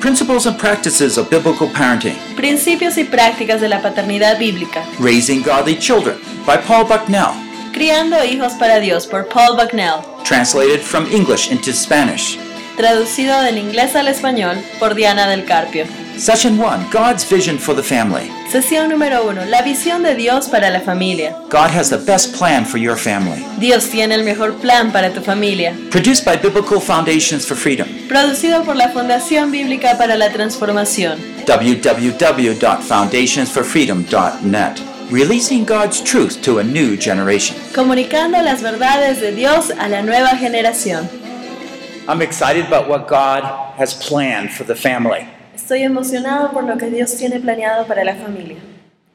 Principles and practices of biblical parenting. Principios y prácticas de la paternidad bíblica. Raising Godly Children by Paul Bucknell. Criando hijos para Dios por Paul Bucknell. Translated from English into Spanish. Traducido del inglés al español por Diana del Carpio. Session 1 God's Vision for the Family. Sesión número 1. La visión de Dios para la familia. God has the best plan for your family. Dios tiene el mejor plan para tu familia. Produced by Biblical Foundations for Freedom. Producido por la Fundación Bíblica para la Transformación. www.foundationsforfreedom.net. Releasing God's truth to a new generation. Comunicando las verdades de Dios a la nueva generación. I'm excited about what God has planned for the family. Estoy emocionado por lo que Dios tiene planeado para la familia.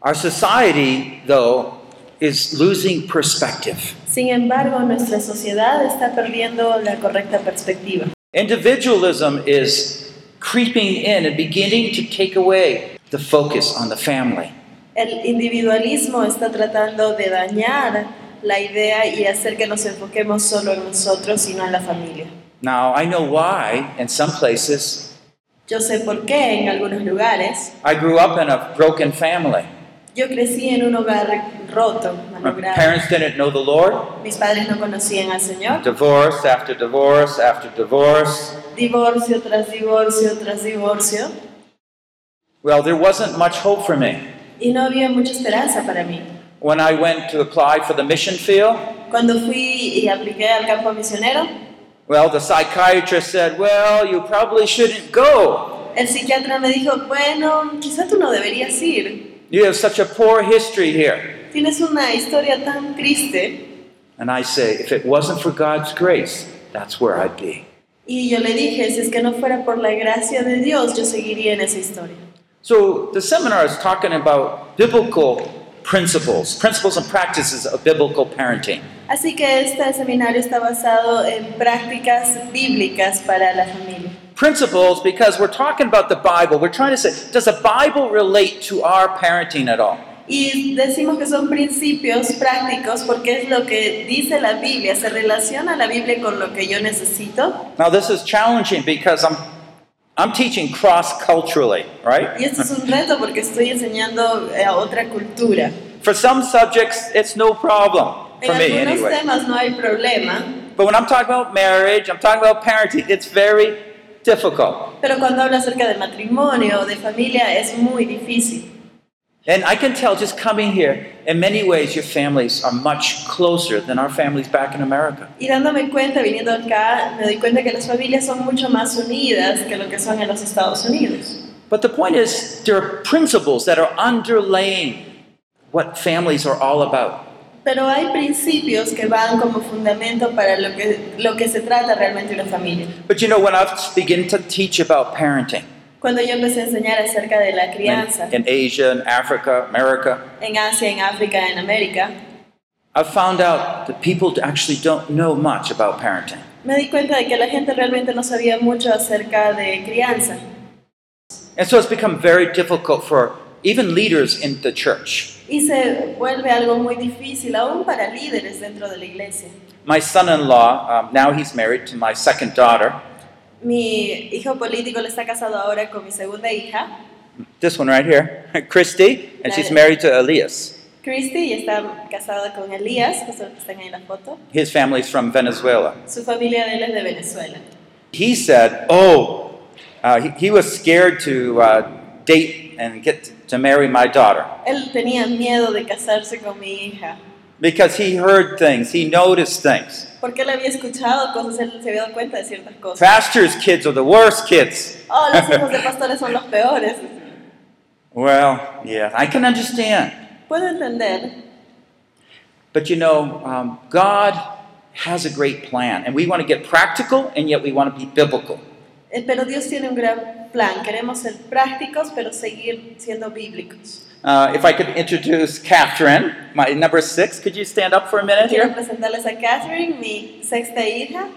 Our society, though, is losing perspective. Sin embargo, nuestra sociedad está perdiendo la correcta perspectiva. Individualism is creeping in and beginning to take away the focus on the family. El individualismo está tratando de dañar la idea y hacer que nos enfoquemos solo en nosotros y no en la familia. Now, I know why in some places. Yo sé por qué en algunos lugares. I grew up in a broken family. Yo crecí en un hogar roto, My parents didn't know the Lord. Mis padres no conocían al Señor. Divorce after divorce after divorce. Divorcio tras divorcio tras divorcio. Well, there wasn't much hope for me. Y no había mucha esperanza para mí. When I went to apply for the mission field, Cuando fui y apliqué al campo misionero, well, the psychiatrist said, Well, you probably shouldn't go. el psiquiatra me dijo, bueno, quizá tú no deberías ir. You have such a poor history here. Tienes una historia tan triste. And I say, If it wasn't for God's grace, that's where I'd be. Y yo le dije, si es que no fuera por la gracia de Dios, yo seguiría en esa historia. So the seminar is talking about biblical principles, principles and practices of biblical parenting. Así que este seminario está basado en prácticas bíblicas para la familia. Principles because we're talking about the Bible. We're trying to say, does the Bible relate to our parenting at all? Y decimos que son principios prácticos porque es lo que dice la Biblia. ¿Se relaciona la Biblia con lo que yo necesito? Now this is challenging because I'm I'm teaching cross culturally, right? Y esto es un reto porque estoy enseñando a otra cultura. For some subjects, it's no problem En for me anyway. temas no hay problema, But when I'm talking about marriage, I'm talking about parenting, it's very difficult. pero cuando hablo acerca de matrimonio o de familia es muy difícil. And I can tell just coming here, in many ways, your families are much closer than our families back in America. Y dándome cuenta, viniendo acá, me doy cuenta que las familias son mucho más unidas que lo que son en los Estados Unidos. But the point is, there are principles that are underlaying what families are all about. Pero hay principios que van como fundamento para lo que, lo que se trata realmente una familia. But you know, when I begin to teach about parenting Cuando yo empecé a enseñar acerca de la crianza in, in Asia, in Africa, America, en Asia, en África, en América, I've found out that people actually don't know much about parenting. me di cuenta de que la gente realmente no sabía mucho acerca de crianza. And so it's become very difficult for even leaders in the church. Y se vuelve algo muy difícil, aún para líderes dentro de la iglesia. My son in law, um, now he's married to my second daughter. Mi hijo político le está casado ahora con mi segunda hija, This one right here, Christy, and she's married to Elias. Christy, y está casada con Elías, que están ahí en la foto. His family's from Venezuela. Su familia de él es de Venezuela. He said, Oh, uh, he, he was scared to uh, date and get to marry my daughter Él tenía miedo de casarse con mi hija, because he heard things, he noticed things. porque él había escuchado cosas, él se había dado cuenta de ciertas cosas. Pastors' kids are the worst kids. Oh, los hijos de pastores son los peores. Well, yeah, I can understand. Puedo entender, But you know, um, God has a great plan, and we want to get practical, and yet we want to be biblical. eh, pero Dios tiene un gran plan. Queremos ser prácticos, pero seguir siendo bíblicos. Uh, if I could introduce Catherine, my number six, could you stand up for a minute here? presentarles a Catherine, mi sexta hija.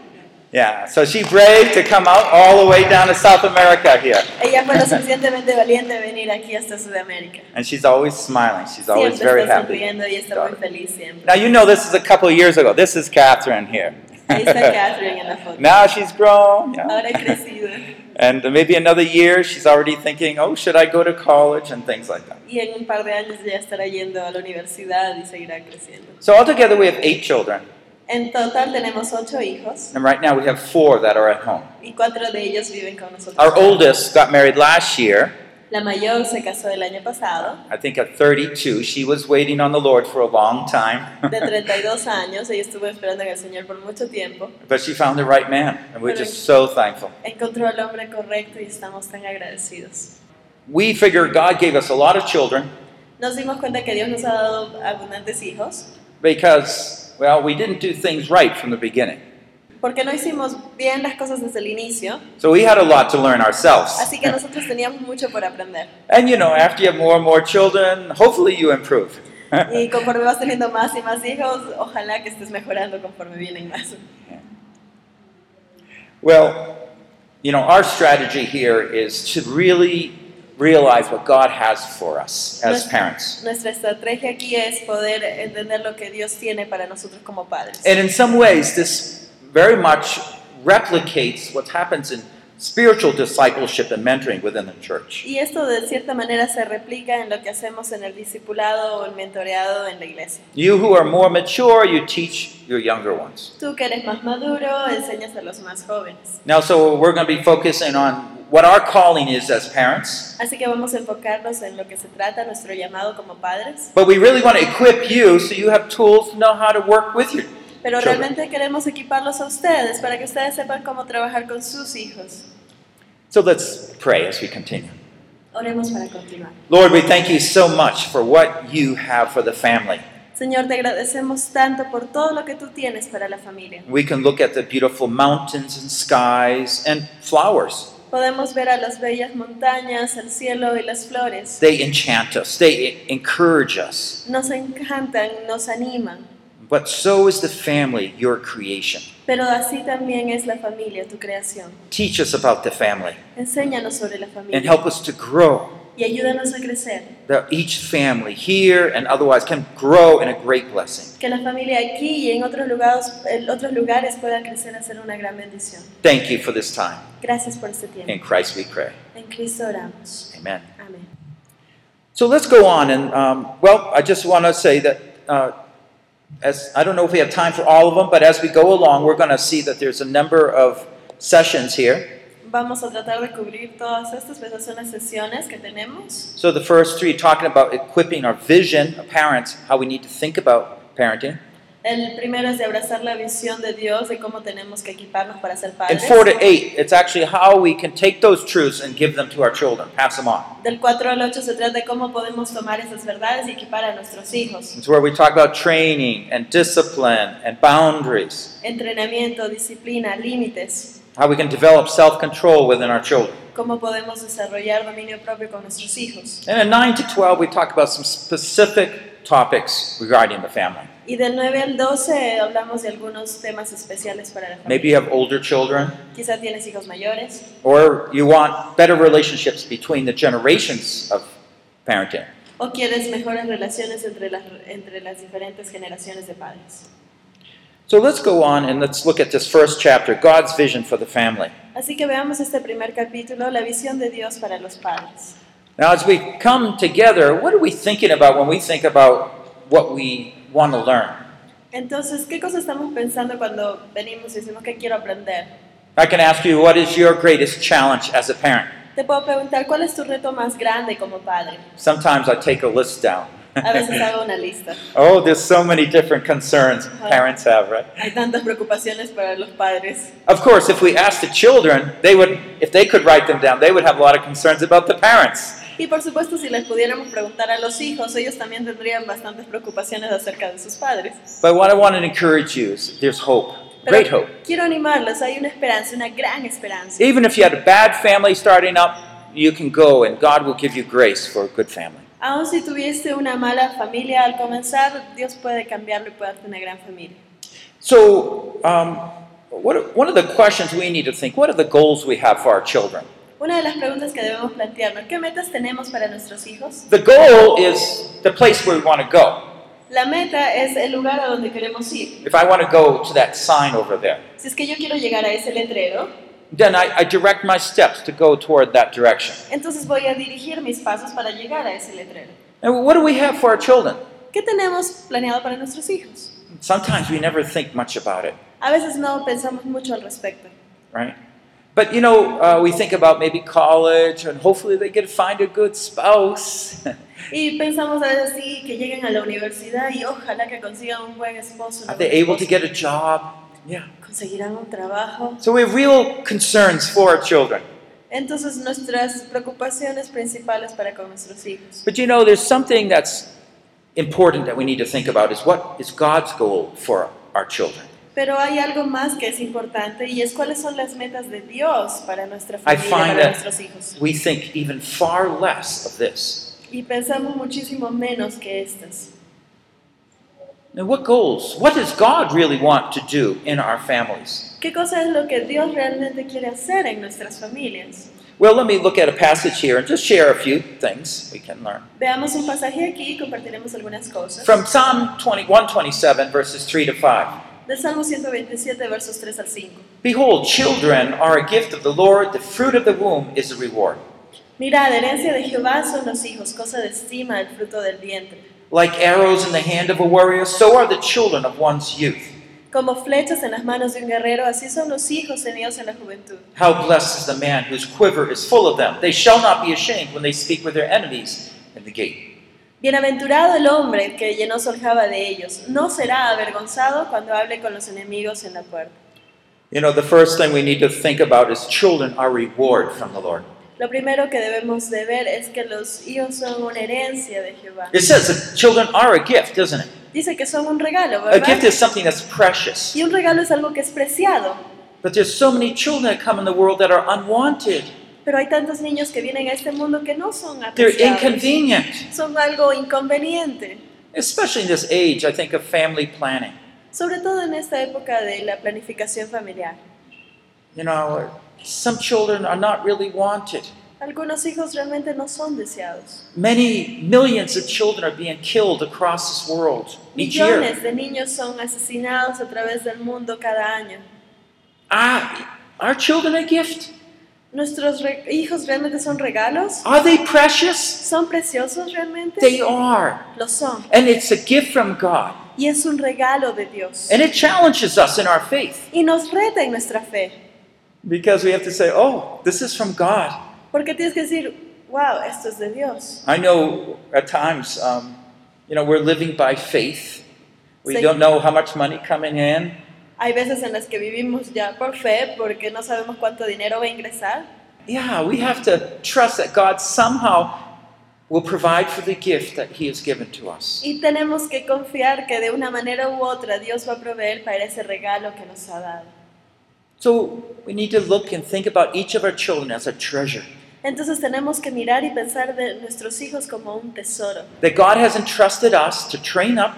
Yeah, so she braved to come out all the way down to South America here. Ella fue lo suficientemente valiente de venir aquí hasta Sudamérica. And she's always smiling. She's always very happy. y está muy feliz siempre. Now, you know this is a couple of years ago. This is Catherine here. Ahí está Catherine en la foto. now she's grown. yeah. Ahora he crecido. And maybe another year, she's already thinking, oh, should I go to college and things like that. Y en un par de años ya estará yendo a la universidad y seguirá creciendo. So altogether, we have eight children. En total tenemos ocho hijos And right now, we have four that are at home. y cuatro de ellos viven con nosotros. Our oldest got married last year. La mayor se casó el año pasado, I think at 32, she was waiting on the Lord for a long time. de 32 años. Ella estuvo esperando en el Señor por mucho tiempo. but she found the right man, and we're just so thankful. Encontró al hombre correcto y estamos tan agradecidos. We figure God gave us a lot of children Nos dimos cuenta que Dios nos ha dado abundantes hijos because, well, we didn't do things right from the beginning. Porque no hicimos bien las cosas desde el inicio. So we had a lot to learn ourselves. Así que nosotros teníamos mucho por aprender. And you know, after you have more and more children, hopefully you improve. Y conforme vas teniendo más y más hijos, ojalá que estés mejorando conforme vienen más. well, you know, our strategy here is to really realize what God has for us as Nuestra- parents. Nuestra estrategia aquí es poder entender lo que Dios tiene para nosotros como padres. And in some ways, this very much replicates what happens in spiritual discipleship and mentoring within the church. Y esto de cierta manera se replica en lo que hacemos en el discipulado o el mentoreado en la iglesia. You who are more mature, you teach your younger ones. Tú que eres más maduro, enseñas a los más jóvenes. Now, so we're going to be focusing on what our calling is as parents, Así que vamos a enfocarnos en lo que se trata nuestro llamado como padres. but we really want to equip you so you have tools to know how to work with your Pero children. realmente queremos equiparlos a ustedes para que ustedes sepan cómo trabajar con sus hijos. So let's pray as we continue. Oremos para continuar. Lord, we thank you so much for what you have for the family. Señor, te agradecemos tanto por todo lo que tú tienes para la familia. We can look at the beautiful mountains and skies and flowers. Podemos ver a las bellas montañas, el cielo y las flores. They enchant us, they encourage us. Nos encantan, nos animan. But so is the family, your creation. Pero así también es la familia, tu creación. Teach us about the family Enséñanos sobre la familia. and help us to grow. y ayúdanos a crecer. That each family here and otherwise can grow in a great blessing. Que la familia aquí y en otros lugares, en otros lugares pueda crecer a ser una gran bendición. Thank you for this time. Gracias por este tiempo. In Christ we pray. En Cristo oramos. Amen. Amén. So let's go on. And, um, well, I just want to say that, uh, as I don't know if we have time for all of them, but as we go along, we're going to see that there's a number of sessions here. Vamos a tratar de cubrir todas estas, son las sesiones que tenemos. So the first three talking about equipping our vision of parents, how we need to think about parenting. El primero es de abrazar la visión de Dios, de cómo tenemos que equiparnos para ser And padres. four to eight, it's actually how we can take those truths and give them to our children, pass them on. Del 4 al 8 se trata de cómo podemos tomar esas verdades y equipar a nuestros hijos. It's where we talk about training and discipline and boundaries, Entrenamiento, disciplina, límites. how we can develop self control within our children. Cómo podemos desarrollar dominio propio con nuestros hijos. And in 9 to 12, we talk about some specific topics regarding the family. Y del 9 al 12 hablamos de algunos temas especiales para la familia. Maybe you have older children, Quizá tienes hijos mayores or you want better relationships between the generations of parenting. o quieres mejores relaciones entre las, entre las diferentes generaciones de padres. So let's go on and let's look at this first chapter God's vision for the family. Así que veamos este primer capítulo, la visión de Dios para los padres. Now, as we come together, what are we thinking about when we think about what we want to learn? Entonces, ¿qué cosa estamos pensando cuando venimos y decimos que quiero aprender? I can ask you, what is your greatest challenge as a parent? Te puedo preguntar, ¿cuál es tu reto más grande como padre? Sometimes I take a list down. A veces hago una lista. oh, there's so many different concerns parents have, right? Hay tantas preocupaciones para los padres. Of course, if we asked the children, they would, if they could write them down, they would have a lot of concerns about the parents. Y por supuesto, si les pudiéramos preguntar a los hijos, ellos también tendrían bastantes preocupaciones acerca de sus padres. But what I want to encourage you is there's hope, Pero great hope. quiero animarlos, hay una esperanza, una gran esperanza. Even if you had a bad family starting up, you can go and God will give you grace for a good family. Aun si tuviste una mala familia al comenzar, Dios puede cambiarlo y puede darte una gran familia. So, um, what, one of the questions we need to think what are the goals we have for our children? Una de las preguntas que debemos plantearnos, ¿qué metas tenemos para nuestros hijos? The goal is the place where we want to go. La meta es el lugar a donde queremos ir. If I want to go to that sign over there, Si es que yo quiero llegar a ese letrero, then I, I direct my steps to go toward that direction. entonces voy a dirigir mis pasos para llegar a ese letrero. And what do we have for our children? ¿Qué tenemos planeado para nuestros hijos? Sometimes we never think much about it, A veces no pensamos mucho al respecto. right? But you know, uh, we think about maybe college, and hopefully they get to find a good spouse. Y pensamos a veces sí, que lleguen a la universidad y ojalá que consigan un buen esposo. Are they able to get a job? Yeah. Conseguirán un trabajo. So we have real concerns for our children. Entonces nuestras preocupaciones principales para con nuestros hijos. But you know, there's something that's important that we need to think about is what is God's goal for our children? Pero hay algo más que es importante y es cuáles son las metas de Dios para nuestra familia, para that nuestros hijos. we think even far less of this. Y pensamos muchísimo menos que estas. And what goals? What does God really want to do in our families? ¿Qué cosa es lo que Dios realmente quiere hacer en nuestras familias? Well, let me look at a passage here and just share a few things we can learn. Veamos un pasaje aquí y compartiremos algunas cosas. From Psalm 20, 127, verses 3 to 5. Del Salmo 127, versos 3 al 5. Behold, children are a gift of the Lord, the fruit of the womb is a reward. Mirad, herencia de Jehová son los hijos, cosa de estima el fruto del vientre. Like arrows in the hand of a warrior, so are the children of one's youth. Como flechas en las manos de un guerrero, así son los hijos tenidos en la juventud. How blessed is the man whose quiver is full of them. They shall not be ashamed when they speak with their enemies in the gate. Bienaventurado el hombre que llenó su aljaba de ellos. No será avergonzado cuando hable con los enemigos en la puerta. You know, the first thing we need to think about is children are reward from the Lord. Lo primero que debemos de ver es que los hijos son una herencia de Jehová. It says that children are a gift, doesn't it? Dice que son un regalo, A gift is something that's precious. Y un regalo es algo que es preciado. But there's so many children that come in the world that are unwanted. Pero hay tantos niños que vienen a este mundo que no son They're inconvenient. Son algo inconveniente. Especially in this age, I think, of family planning. Sobre todo en esta época de la planificación familiar. You know, some children are not really wanted. Algunos hijos realmente no son deseados. Many millions of children are being killed across this world each year. Millones de niños son asesinados a través del mundo cada año. Ah, are children a gift? ¿Nuestros hijos realmente son regalos? Are they precious? ¿Son preciosos realmente? They are. Lo son. And it's a gift from God. Y es un regalo de Dios. And it challenges us in our faith Y nos reta en nuestra fe. because we have to say, oh, this is from God. Porque tienes que decir, wow, esto es de Dios. I know at times, um, you know, we're living by faith. We don't know how much money coming in. Hay veces en las que vivimos ya por fe porque no sabemos cuánto dinero va a ingresar. Yeah, we have to trust that God somehow will provide for the gift that He has given to us. Y tenemos que confiar que de una manera u otra Dios va a proveer para ese regalo que nos ha dado. So we need to look and think about each of our children as a treasure Entonces tenemos que mirar y pensar de nuestros hijos como un tesoro. that God has entrusted us to train up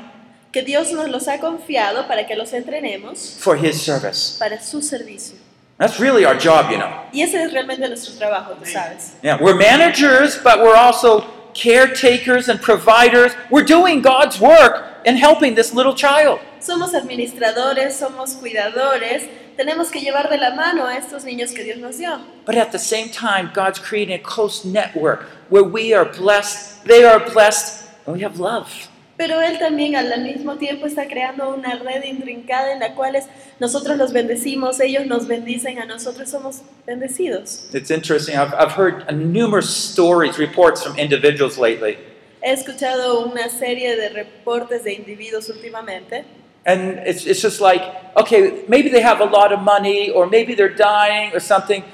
Que Dios nos los ha confiado para que los entrenemos for His service. para su servicio. That's really our job, you know. Y ese es realmente nuestro trabajo, tú sabes. Yeah, we're managers, but we're also caretakers and providers. We're doing God's work in helping this little child. Somos administradores, somos cuidadores, tenemos que llevar de la mano a estos niños que Dios nos dio. But at the same time, God's creating a close network where we are blessed, they are blessed, and we have love. Pero Él también al mismo tiempo está creando una red intrincada en la cual es- nosotros los bendecimos, ellos nos bendicen, a nosotros somos bendecidos. It's interesting. I've, I've heard numerous stories, reports from individuals lately. He escuchado una serie de reportes de individuos últimamente And it's, it's just like, okay, maybe they have a lot of money, or maybe they're dying, or something.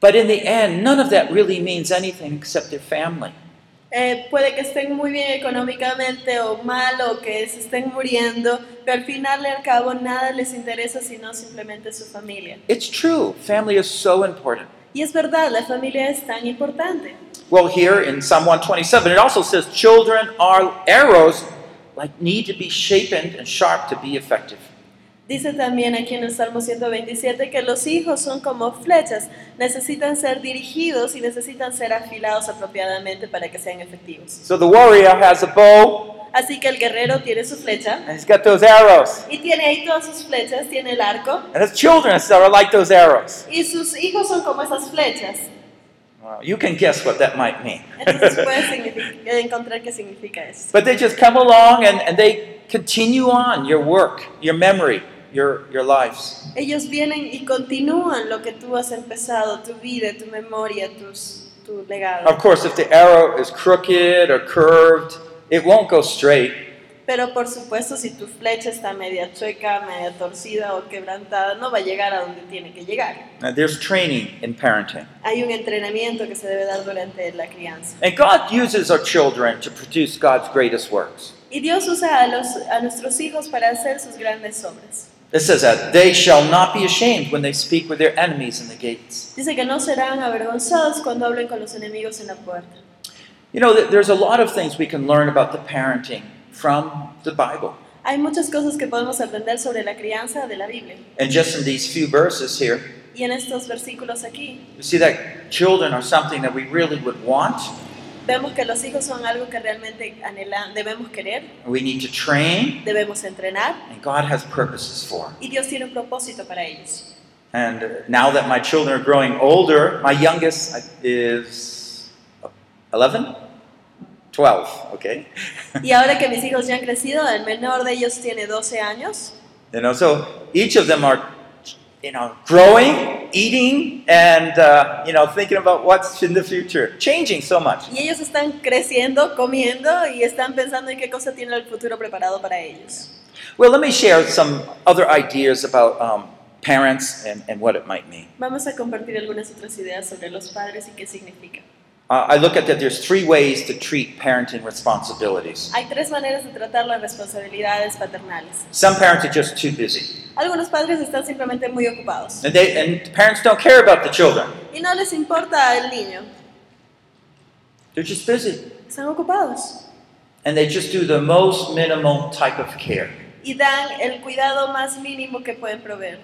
But in the end, none of that really means anything except their family. Eh, puede que estén muy bien económicamente o mal o que se estén muriendo, pero al final y al cabo nada les interesa sino simplemente su familia. It's true. Family is so important. Y es verdad, la familia es tan importante. Well, here in Psalm 127, it also says, children are arrows, like need to be shapen and sharp to be effective. Dice también aquí en el Salmo 127 que los hijos son como flechas, necesitan ser dirigidos y necesitan ser afilados apropiadamente para que sean efectivos. So the warrior has a bow, Así que el guerrero tiene su flecha and he's got those arrows. y tiene ahí todas sus flechas, tiene el arco And his children are like those arrows. y sus hijos son como esas flechas. Well, you can guess what that might mean. Entonces puedes signific- encontrar qué significa eso. but they just come along and, and they continue on your work, your memory, your, your lives. Ellos vienen y continúan lo que tú has empezado, tu vida, tu memoria, tus, tu legado. Of course, if the arrow is crooked or curved, it won't go straight. Pero por supuesto, si tu flecha está media chueca, media torcida o quebrantada, no va a llegar a donde tiene que llegar. Now, there's training in parenting. Hay un entrenamiento que se debe dar durante la crianza. And God uses our children to produce God's greatest works. Y Dios usa a, los, a nuestros hijos para hacer sus grandes obras. It says that they shall not be ashamed when they speak with their enemies in the gates. Dice que no serán avergonzados cuando hablen con los enemigos en la puerta. You know, there's a lot of things we can learn about the parenting from the Bible. Hay muchas cosas que podemos aprender sobre la crianza de la Biblia. And just in these few verses here, Y en estos versículos aquí you see that children are something that we really would want, vemos que los hijos son algo que realmente anhelan, debemos querer, we need to train, debemos entrenar and God has purposes for. y Dios tiene un propósito para ellos. And now that my children are growing older, my youngest uh, is 11? 12, okay? Y ahora que mis hijos ya han crecido, el menor de ellos tiene 12 años, You know, so each of them are, you know, growing, eating, and, uh, you know, thinking about what's in the future, changing so much. y ellos están creciendo, comiendo y están pensando en qué cosa tiene el futuro preparado para ellos. Well, let me share some other ideas about um, parents and, and what it might mean. Vamos a compartir algunas otras ideas sobre los padres y qué significa. Uh, I look at that there's three ways to treat parenting responsibilities. Hay tres maneras de tratar las responsabilidades paternales. Some parents are just too busy, Algunos padres están simplemente muy ocupados and, they, and parents don't care about the children. y no les importa el niño, They're just busy. están ocupados And they just do the most minimal type of care. y dan el cuidado más mínimo que pueden proveer.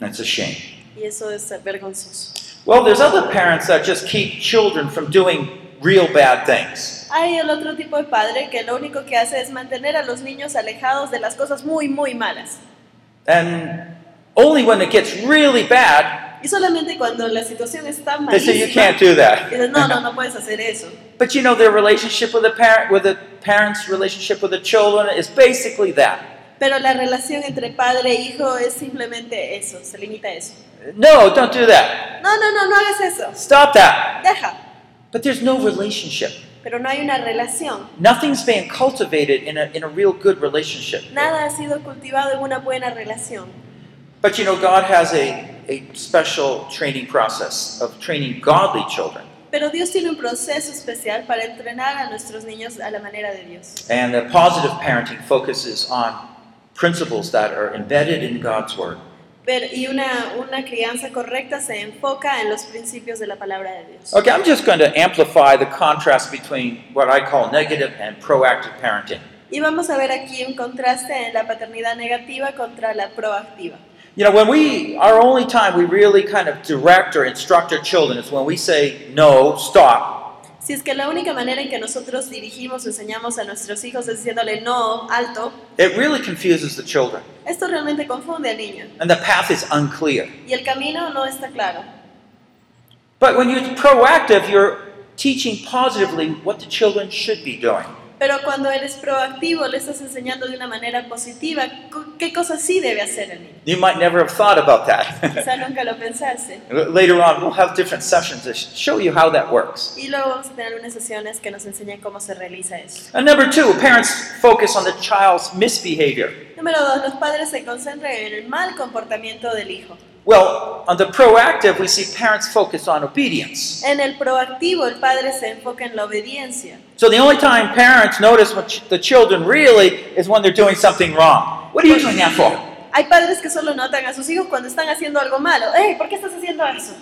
That's a shame. Y eso es vergonzoso. Well, there's other parents that just keep children from doing real bad things. Hay el otro tipo de padre que lo único que hace es mantener a los niños alejados de las cosas muy, muy malas. And only when it gets really bad, Y solamente cuando la situación está they say you malísima, can't do that. dicen, no, no, no puedes hacer eso. But you know, their relationship with the parent, with the parents' relationship with the children is basically that. Pero la relación entre padre e hijo es simplemente eso, se limita a eso. No, don't do that. No, no, no, no hagas eso. Stop that. Deja. But there's no relationship. Pero no hay una relación. Nothing's being cultivated in a, in a real good relationship. Nada ha sido cultivado en una buena relación. But you know, God has a, a special training process of training godly children. Pero Dios tiene un proceso especial para entrenar a nuestros niños a la manera de Dios. And the positive parenting focuses on principles that are embedded in God's Word. Pero- y una, una crianza correcta se enfoca en los principios de la palabra de Dios. Okay, I'm just going to amplify the contrast between what I call negative and proactive parenting. Y vamos a ver aquí un contraste en la paternidad negativa contra la proactiva. You know, when we, our only time we really kind of direct or instruct our children is when we say, no, stop. Si es que la única manera en que nosotros dirigimos o enseñamos a nuestros hijos es diciéndole no, alto, It really confuses the children. esto realmente confunde al niño. And the path is unclear. Y el camino no está claro. But when you're proactive, you're teaching positively what the children should be doing. Pero cuando eres proactivo, le estás enseñando de una manera positiva qué cosas sí debe hacer el niño. You might never have thought about that. Quizá nunca lo pensaste. Later on, we'll have different sessions to show you how that works. Y luego vamos a tener unas sesiones que nos enseñan cómo se realiza eso. And number two, parents focus on the child's misbehavior. Número dos, los padres se concentran en el mal comportamiento del hijo. Well, on the proactive, we see parents focus on obedience. En el proactivo, el padre se enfoca en la obediencia. So the only time parents notice what the children really is when they're doing something wrong. What are you doing that for? Hay padres que solo notan a sus hijos cuando están haciendo algo malo. ¡Ey! ¿Por qué estás haciendo eso?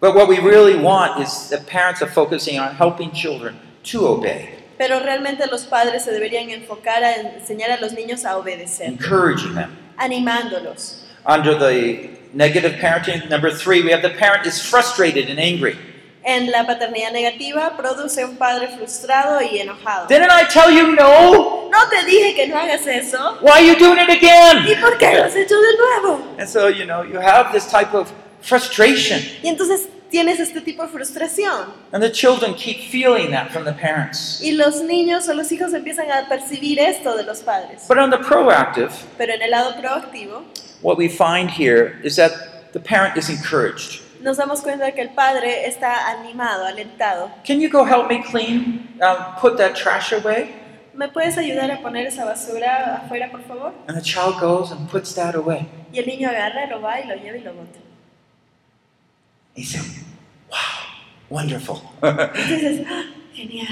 But what we really want is that parents are focusing on helping children to obey, Pero realmente los padres se deberían enfocar a enseñar a los niños a obedecer, encouraging them. animándolos. Under the negative parenting, number three, we have the parent is frustrated and angry. En la paternidad negativa produce un padre frustrado y enojado. Didn't I tell you no? no te dije que no hagas eso. Why are you doing it ¿Y again? por qué lo has hecho de nuevo? And so, you know, you have this type of frustration. Y entonces tienes este tipo de frustración. And the children keep feeling that from the parents. Y los niños o los hijos empiezan a percibir esto de los padres. But on the proactive, Pero en el lado proactivo, what we find here is that the parent is encouraged. nos damos cuenta de que el padre está animado, alentado. Can you go help me clean, um, put that trash away? ¿Me puedes ayudar a poner esa basura afuera, por favor? And the child goes and puts that away. Y el niño agarra, lo va y lo lleva y lo bota. He said, wow, wonderful. Entonces, genial.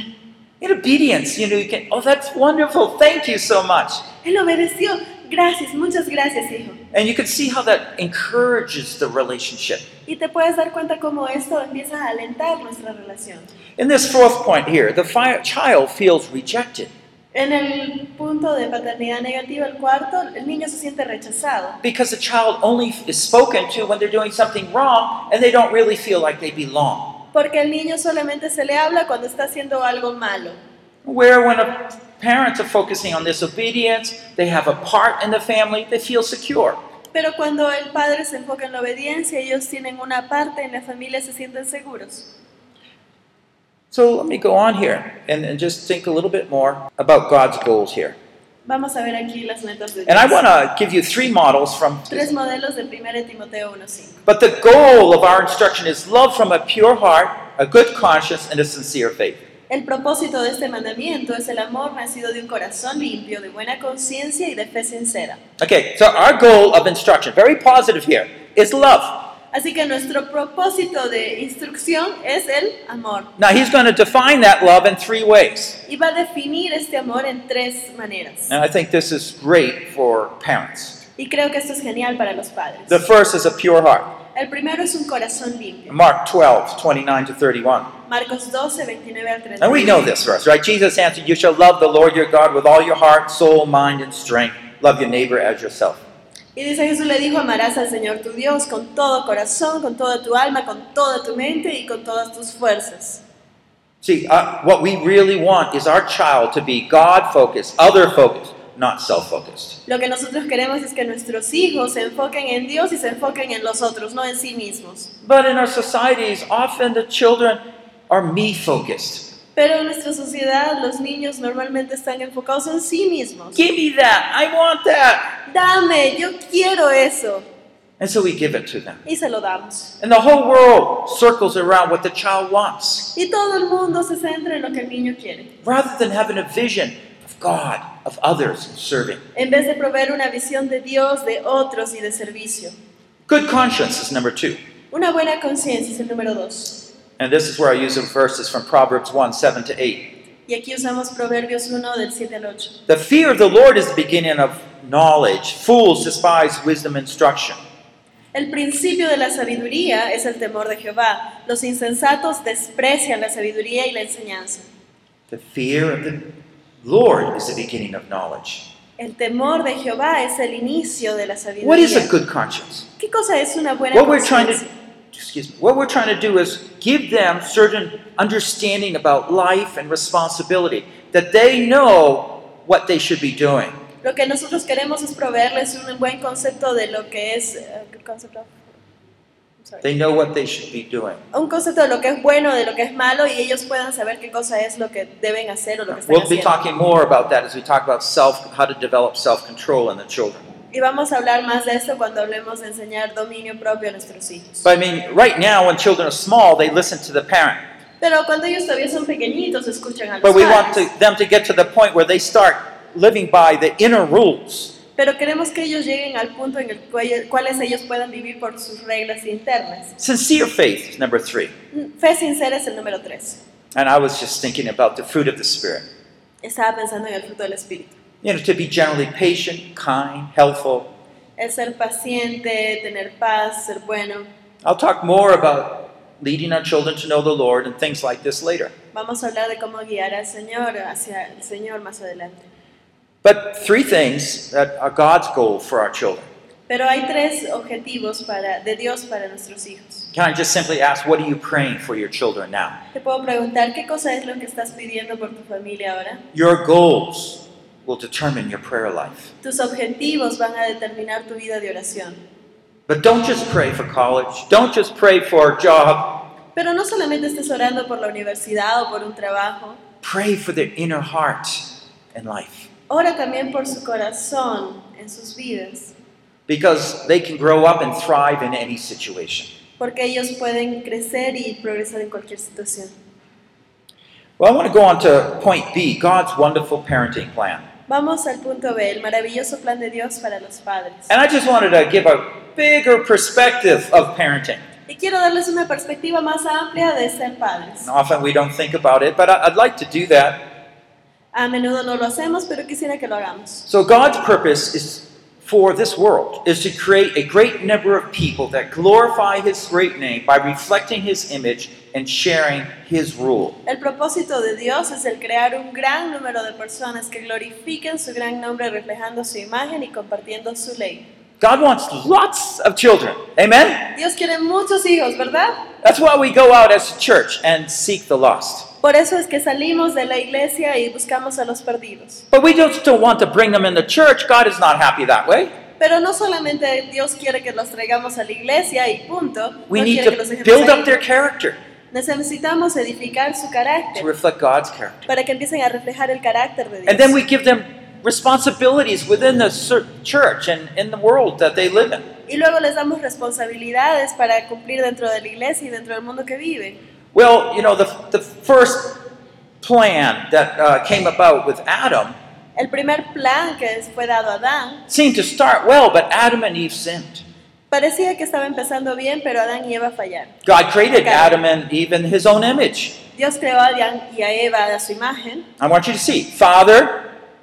In obedience, you know, you can, oh, that's wonderful. Thank you so much. Él obedeció. Gracias, muchas gracias, hijo. And you can see how that encourages the relationship. Y te puedes dar cuenta cómo esto empieza a alentar nuestra relación. In this fourth point here, the child feels rejected En el punto de paternidad negativa, el cuarto, el niño se siente rechazado. because the child only is spoken to when they're doing something wrong and they don't really feel like they belong. Porque al niño solamente se le habla cuando está haciendo algo malo. Where when a, parents are focusing on this obedience, they have a part in the family, they feel secure. Pero cuando el padre se enfoca en la obediencia, ellos tienen una parte en la familia, se sienten seguros. So let me go on here and, and just think a little bit more about God's goals here. Vamos a ver aquí las metas de And I want to give you three models from Tres modelos de 1 Timoteo 1.5. But the goal of our instruction is love from a pure heart, a good conscience, and a sincere faith. El propósito de este mandamiento es el amor nacido de un corazón limpio, de buena conciencia y de fe sincera. Okay, so our goal of instruction, very positive here, is love. Así que nuestro propósito de instrucción es el amor. Now he's going to define that love in three ways. Y va a definir este amor en tres maneras. And I think this is great for parents. Y creo que esto es genial para los padres. The first is a pure heart. El primero es un corazón limpio. Mark 12, 29 to 31. Marcos 12, 29 al 30. And we know this verse, right? Jesus answered, You shall love the Lord your God with all your heart, soul, mind, and strength. Love your neighbor as yourself. Y dice Jesús le dijo, amarás al Señor tu Dios con todo corazón, con toda tu alma, con toda tu mente y con todas tus fuerzas. See, uh, what we really want is our child to be God focused, other focused, not self focused. Lo que nosotros queremos es que nuestros hijos se enfoquen en Dios y se enfoquen en los otros, no en sí mismos. But in our societies, often the children are me focused. Pero en nuestra sociedad los niños normalmente están enfocados en sí mismos. Give me that. I want that. Dame, yo quiero eso. And so we give it to them. Y se lo damos. And the whole world circles around what the child wants Y todo el mundo se centra en lo que el niño quiere. rather than having a vision of God, of others, and serving. En vez de proveer una visión de Dios, de otros y de servicio. Good conscience is number two. Una buena conciencia es el número dos. And this is where I use the verses from Proverbs 1 7 to 8. Y aquí usamos Proverbios 1 del 7 al 8. The fear of the Lord is the beginning of knowledge. Fools despise wisdom and instruction. El principio de la sabiduría es el temor de Jehová. Los insensatos desprecian la sabiduría y la enseñanza. The fear of the Lord is the beginning of knowledge. El temor de Jehová es el inicio de la sabiduría. What is a good conscience? ¿Qué cosa es una buena What we're trying to conciencia? Excuse me, what we're trying to do is give them certain understanding about life and responsibility that they know what they should be doing. Lo que nosotros queremos es proveerles un buen concepto de lo que es eh, concepto? They know what they should be doing. un concepto de lo que es bueno, de lo que es malo y ellos puedan saber qué cosa es lo que deben hacer o lo que están We'll be haciendo. talking more about that as we talk about self how to develop self-control in the children. Y vamos a hablar más de esto cuando hablemos de enseñar dominio propio a nuestros hijos. But I mean, right now when children are small, they listen to the parent. Pero cuando ellos todavía son pequeñitos, escuchan a los But we want to, them to get to the point where they start living by the inner rules. Pero queremos que ellos lleguen al punto en el cual cuales ellos puedan vivir por sus reglas internas. Sincere faith is number three. Fe sincera es el número tres. And I was just thinking about the fruit of the Spirit. Estaba pensando en el fruto del Espíritu. You know, to be generally patient, kind, helpful. El ser paciente, tener paz, ser bueno. I'll talk more about leading our children to know the Lord and things like this later. Vamos a hablar de cómo guiar al Señor hacia el Señor más adelante. But three things that are God's goal for our children. Pero hay tres objetivos para, de Dios para nuestros hijos. Can I just simply ask, what are you praying for your children now? Te puedo preguntar qué cosa es lo que estás pidiendo por tu familia ahora. Your goals. Will determine your prayer life. Tus objetivos van a determinar tu vida de oración. But don't just pray for college. Don't just pray for a job. Pero no solamente estés orando por la universidad o por un trabajo, Pray for their inner heart and life. ora también por su corazón en sus vidas, Because they can grow up and thrive in any situation. porque ellos pueden crecer y progresar en cualquier situación. Well, I want to go on to point B God's wonderful parenting plan. Vamos al punto B, el maravilloso plan de Dios para los padres. And I just wanted to give a bigger perspective of parenting. Y quiero darles una perspectiva más amplia de ser padres. And often we don't think about it, but I- I'd like to do that. A menudo no lo hacemos, pero quisiera que lo hagamos. So God's purpose is for this world is to create a great number of people that glorify his great name by reflecting his image and sharing his rule. El propósito de Dios es el crear un gran número de personas que glorifiquen su gran nombre reflejando su imagen y compartiendo su ley. God wants lots of children. Amen? Dios quiere muchos hijos, ¿verdad? That's why we go out as a church and seek the lost. Por eso es que salimos de la iglesia y buscamos a los perdidos. But we just don't want to bring them in the church. God is not happy that way. Pero no solamente Dios quiere que los traigamos a la iglesia y punto, We no need quiere que los to build up their character Necesitamos edificar su to carácter reflect God's character. para que empiecen a reflejar el carácter de And then we Dios. give them responsibilities within the church and in the world that they live in. Y luego les damos responsabilidades para cumplir dentro de la iglesia y dentro del mundo que viven. Well, you know, the, the first plan that uh, came about with Adam El primer plan que fue dado a Adán seemed to start well, but Adam and Eve sinned. Parecía que estaba empezando bien, pero Adán y Eva fallaron. God created Adam and Eve in his own image. Dios creó a Adán y a Eva a su imagen, I want you to see Father,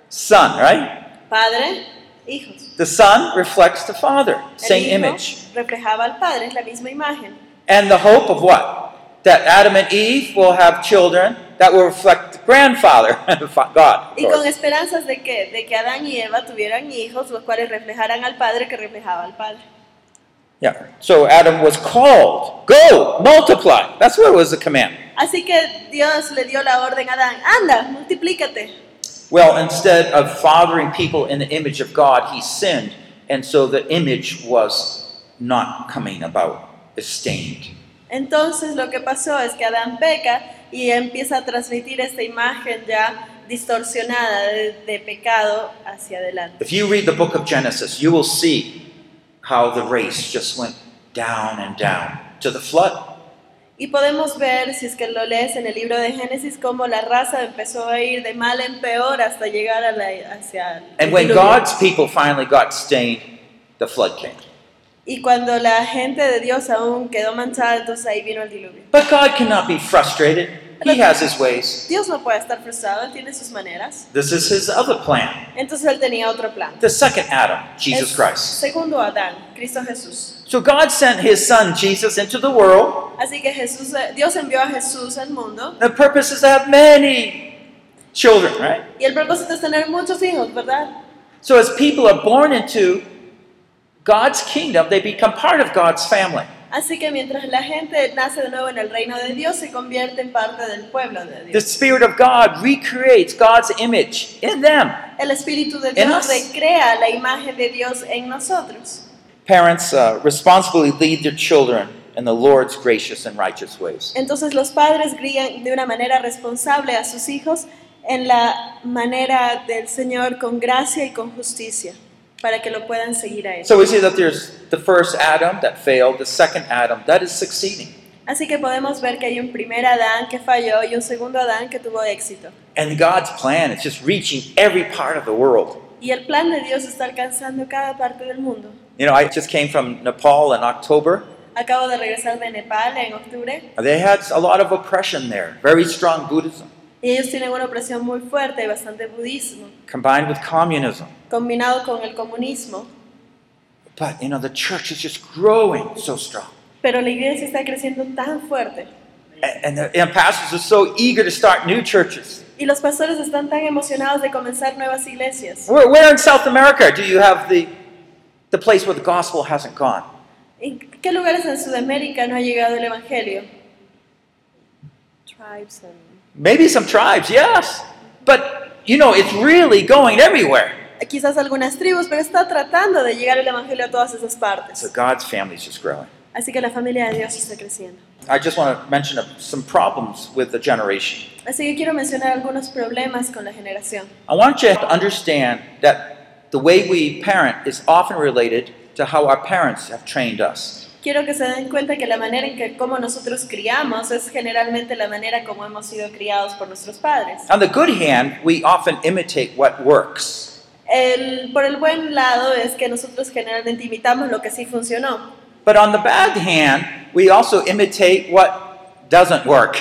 Son, right? padre, hijos. The Son reflects the Father, El same hijo image. reflejaba al padre, la misma imagen. And the hope of what? That Adam and Eve will have children that will reflect the grandfather, God. Y con esperanzas de que, de que Adán y Eva tuvieran hijos, los cuales reflejaran al padre que reflejaba al padre. Yeah. So Adam was called, go, multiply. That's what was the command. Así que Dios le dio la orden a Adán, anda, multiplícate. Well, instead of fathering people in the image of God, he sinned, and so the image was not coming about, is stained. Entonces lo que pasó es que Adán peca y empieza a transmitir esta imagen ya distorsionada de, de pecado hacia adelante. If you read the book of Genesis, you will see how the race just went down and down to the flood. Y podemos ver, si es que lo lees en el libro de Génesis, cómo la raza empezó a ir de mal en peor hasta llegar a la, hacia And when. God's people finally got stained, the flood came. Y cuando la gente de Dios aún quedó manchada, entonces ahí vino el diluvio. But God cannot be frustrated. He has his ways. Dios no puede estar frustrado, él tiene sus maneras. This is his other plan. Entonces él tenía otro plan. The second Adam, Jesus El Christ. Segundo Adán, Cristo Jesús. So God sent his son Jesus into the world. Así que Jesús, eh, Dios envió a Jesús al mundo The purpose is to have many children, right? y el propósito es tener muchos hijos, ¿verdad? So as people are born into God's kingdom, they become part of God's family. Así que mientras la gente nace de nuevo en el reino de Dios, se convierte en parte del pueblo de The Dios. Spirit of God recreates God's image in them. El Espíritu de Dios recrea la imagen de Dios en nosotros. Parents uh, responsibly lead their children in the Lord's gracious and righteous ways. Entonces los padres guían de una manera responsable a sus hijos en la manera del Señor con gracia y con justicia, para que lo puedan seguir a Él. So we see that there's the first Adam that failed, the second Adam that is succeeding. Así que podemos ver que hay un primer Adán que falló y un segundo Adán que tuvo éxito. And God's plan is just reaching every part of the world. Y el plan de Dios está alcanzando cada parte del mundo. You know, I just came from Nepal in October. Acabo de regresar de Nepal en octubre They had a lot of oppression there, very strong Buddhism, y ellos tienen una opresión muy fuerte y bastante budismo, combined with communism. combinado con el comunismo. But, you know, the church is just growing so strong. Pero la iglesia está creciendo tan fuerte A- And the and pastors are so eager to start new churches. y los pastores están tan emocionados de comenzar nuevas iglesias. Where, where in South America do you have the, the place where the gospel hasn't gone? ¿En qué lugares en Sudamérica no ha llegado el evangelio? Tribes and- Maybe some tribes, yes. But you know, it's really going everywhere. quizás algunas tribus, pero está tratando de llegar el Evangelio a todas esas partes. So. God's family is just growing. Así que la familia de Dios está creciendo. I just want to mention some problems with the generation. Así que quiero mencionar algunos problemas con la generación. I want you to understand that the way we parent is often related to how our parents have trained us. Quiero que se den cuenta que la manera en que como nosotros criamos es generalmente la manera como hemos sido criados por nuestros padres. On the good hand, we often imitate what works. El, por el buen lado es que nosotros generalmente imitamos lo que sí funcionó, But on the bad hand, we also imitate what doesn't work.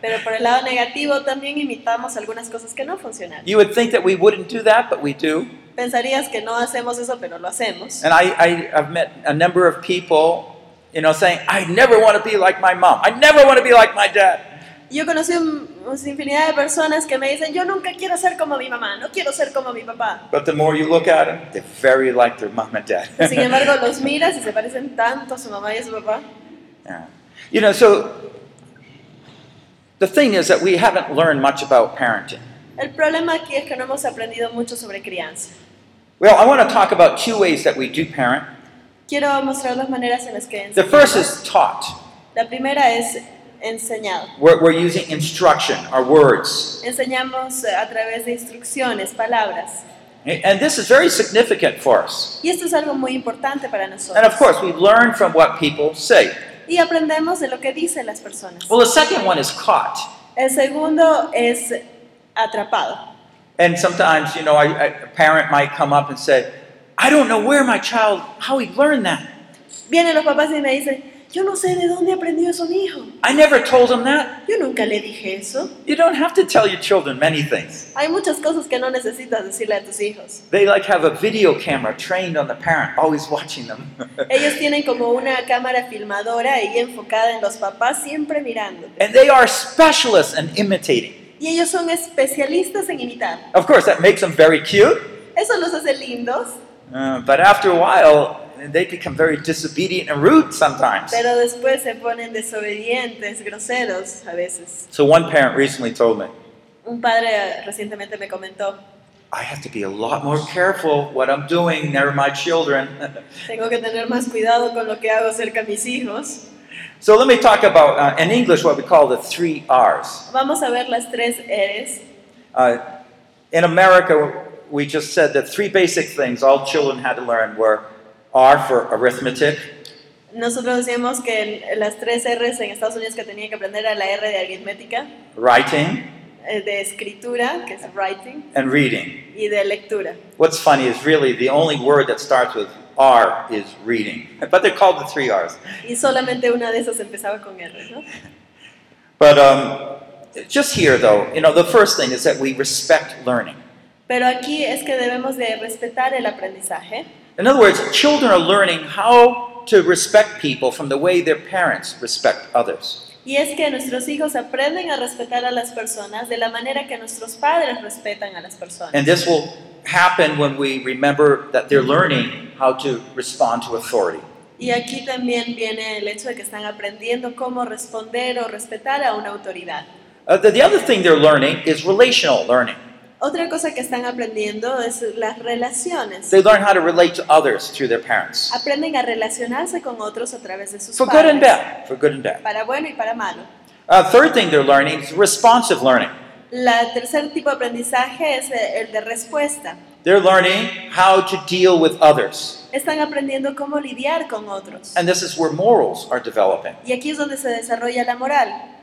pero por el lado negativo también imitamos algunas cosas que no funcionaron. You would think that we wouldn't do that, but we do. Pensarías que no hacemos eso, pero lo hacemos. And I, I, I've met a number of people, you know, saying, I never want to be like my mom. I never want to be like my dad. Yo conocí un- una infinidad de personas que me dicen, yo nunca quiero ser como mi mamá, no quiero ser como mi papá. But the more you look at them, they're very like their mom and dad. Sin embargo, los miras y se parecen tanto a su mamá y a su papá. Yeah. You know, so the thing is that we haven't learned much about parenting. El problema aquí es que no hemos aprendido mucho sobre crianza. Well, I want to talk about two ways that we do parent. Quiero mostrar las maneras en las que The first is taught. La primera es enseñado. We're, we're using instruction, our words. Enseñamos eh, a través de instrucciones, palabras. And this is very significant for us. Y esto es algo muy importante para And of nosotros. course, we learn from what people say. Y aprendemos de lo que dicen las personas. Well, the second one is caught. El segundo es atrapado. And sometimes, you know, I, I, a parent might come up and say, I don't know where my child, how he learned that. Vienen los papás y me dicen, yo no sé de dónde aprendió eso mi hijo. I never told him that. Yo nunca le dije eso. You don't have to tell your children many things. Hay muchas cosas que no necesitas decirle a tus hijos. They like have a video camera trained on the parent, always watching them. Ellos tienen como una cámara filmadora ahí enfocada en los papás, siempre mirando. and they are specialists in imitating. Y ellos son especialistas en imitar. Of course, that makes them very cute, Eso los hace lindos, uh, but after a while, they become very disobedient and rude sometimes. pero después se ponen desobedientes, groseros a veces. So one parent recently told me, Un padre recientemente me comentó, I have to be a lot more careful what I'm doing. They're my children. tengo que tener más cuidado con lo que hago cerca a mis hijos. so let me talk about, uh, in English, what we call the three R's. Vamos a ver las tres R's. Uh, in America, we just said that three basic things all children had to learn were R for arithmetic, Nosotros decíamos que las tres R's en Estados Unidos que tenía que aprender era la R de aritmética, writing, eh, de escritura, que es writing, and reading. y de lectura. What's funny is really the only word that starts with R is reading. But they're called the three R's. Y solamente una de esas empezaba con R, ¿no? But um, just here, though, you know, the first thing is that we respect learning. Pero aquí es que debemos de respetar el aprendizaje. In other words, children are learning how to respect people from the way their parents respect others. Y es que nuestros hijos aprenden a respetar a las personas de la manera que nuestros padres respetan a las personas. And this will happen when we remember that they're learning how to respond to authority. Y aquí también viene el hecho de que están aprendiendo cómo responder o respetar a una autoridad. Uh, the, the other thing they're learning is relational learning. Otra cosa que están aprendiendo es las relaciones. They learn how to relate to others through their parents. Aprenden a relacionarse con otros a través de sus For good and padres. bad. For good and bad. Para bueno y para malo. Uh, third thing they're learning is responsive learning. La tercer tipo de aprendizaje es el de respuesta. They're learning how to deal with others. Están aprendiendo cómo lidiar con otros. And this is where morals are developing. Y aquí es donde se desarrolla la moral.